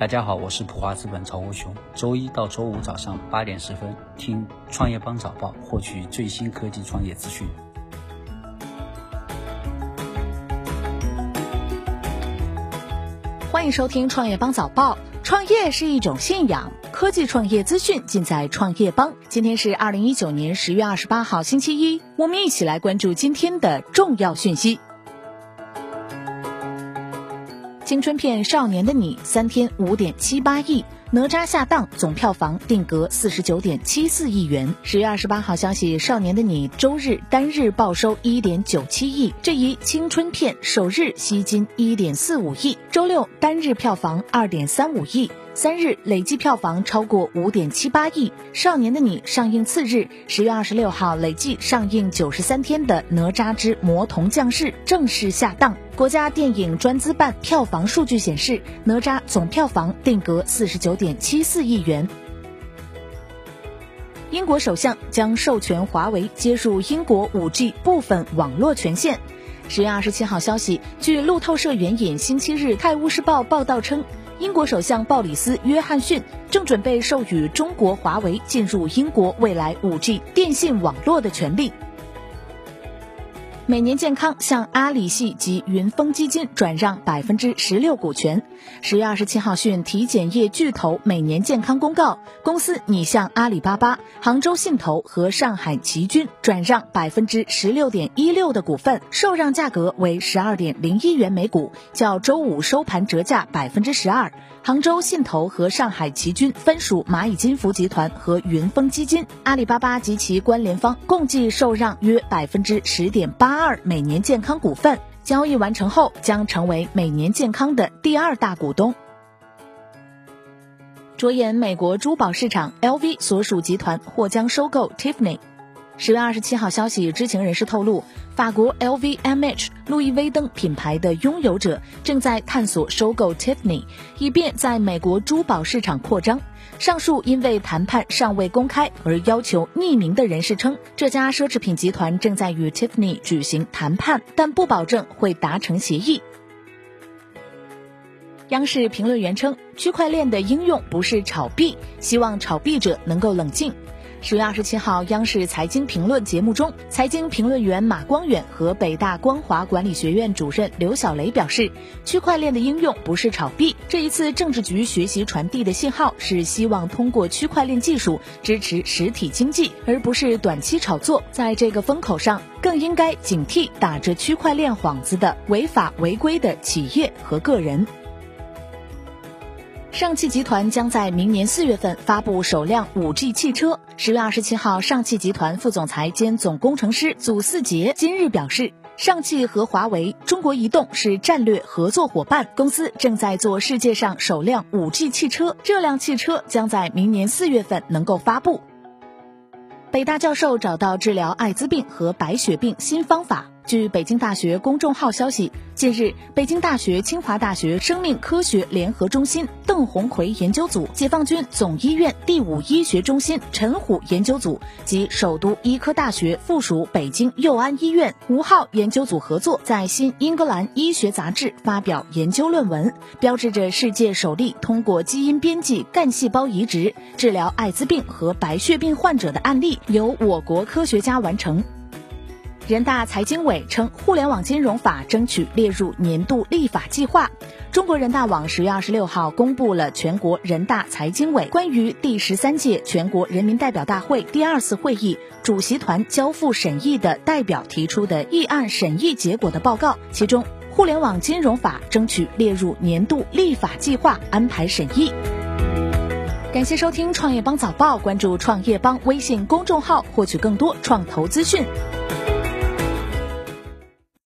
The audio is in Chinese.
大家好，我是普华资本曹国雄。周一到周五早上八点十分，听创业邦早报，获取最新科技创业资讯。欢迎收听创业邦早报。创业是一种信仰，科技创业资讯尽在创业邦。今天是二零一九年十月二十八号，星期一，我们一起来关注今天的重要讯息。青春片《少年的你》三天五点七八亿，哪吒下档总票房定格四十九点七四亿元。十月二十八号消息，《少年的你》周日单日报收一点九七亿，这一青春片首日吸金一点四五亿。周六单日票房二点三五亿。三日累计票房超过五点七八亿，《少年的你》上映次日，十月二十六号累计上映九十三天的《哪吒之魔童降世》正式下档。国家电影专资办票房数据显示，哪吒总票房定格四十九点七四亿元。英国首相将授权华为接入英国五 G 部分网络权限。十月二十七号消息，据路透社援引星期日《泰晤士报》报道称。英国首相鲍里斯·约翰逊正准备授予中国华为进入英国未来 5G 电信网络的权利。每年健康向阿里系及云峰基金转让百分之十六股权。十月二十七号讯，体检业巨头每年健康公告，公司拟向阿里巴巴、杭州信投和上海奇骏转让百分之十六点一六的股份，受让价格为十二点零一元每股，较周五收盘折价百分之十二。杭州信投和上海奇骏分属蚂蚁金服集团和云峰基金，阿里巴巴及其关联方共计受让约百分之十点八二每年健康股份。交易完成后，将成为每年健康的第二大股东。着眼美国珠宝市场，LV 所属集团或将收购 Tiffany。十月二十七号消息，知情人士透露，法国 LVMH 路易威登品牌的拥有者正在探索收购 Tiffany，以便在美国珠宝市场扩张。上述因为谈判尚未公开而要求匿名的人士称，这家奢侈品集团正在与 Tiffany 举行谈判，但不保证会达成协议。央视评论员称，区块链的应用不是炒币，希望炒币者能够冷静。十月二十七号，央视财经评论节目中，财经评论员马光远和北大光华管理学院主任刘小雷表示，区块链的应用不是炒币。这一次政治局学习传递的信号是希望通过区块链技术支持实体经济，而不是短期炒作。在这个风口上，更应该警惕打着区块链幌子的违法违规的企业和个人。上汽集团将在明年四月份发布首辆五 G 汽车。十月二十七号，上汽集团副总裁兼总工程师祖四杰今日表示，上汽和华为、中国移动是战略合作伙伴，公司正在做世界上首辆五 G 汽车，这辆汽车将在明年四月份能够发布。北大教授找到治疗艾滋病和白血病新方法。据北京大学公众号消息，近日，北京大学、清华大学生命科学联合中心邓红奎研究组、解放军总医院第五医学中心陈虎研究组及首都医科大学附属北京佑安医院吴浩研究组合作，在《新英格兰医学杂志》发表研究论文，标志着世界首例通过基因编辑干细胞移植治疗艾滋病和白血病患者的案例由我国科学家完成。人大财经委称，互联网金融法争取列入年度立法计划。中国人大网十月二十六号公布了全国人大财经委关于第十三届全国人民代表大会第二次会议主席团交付审议的代表提出的议案审议结果的报告，其中互联网金融法争取列入年度立法计划，安排审议。感谢收听创业邦早报，关注创业邦微信公众号，获取更多创投资讯。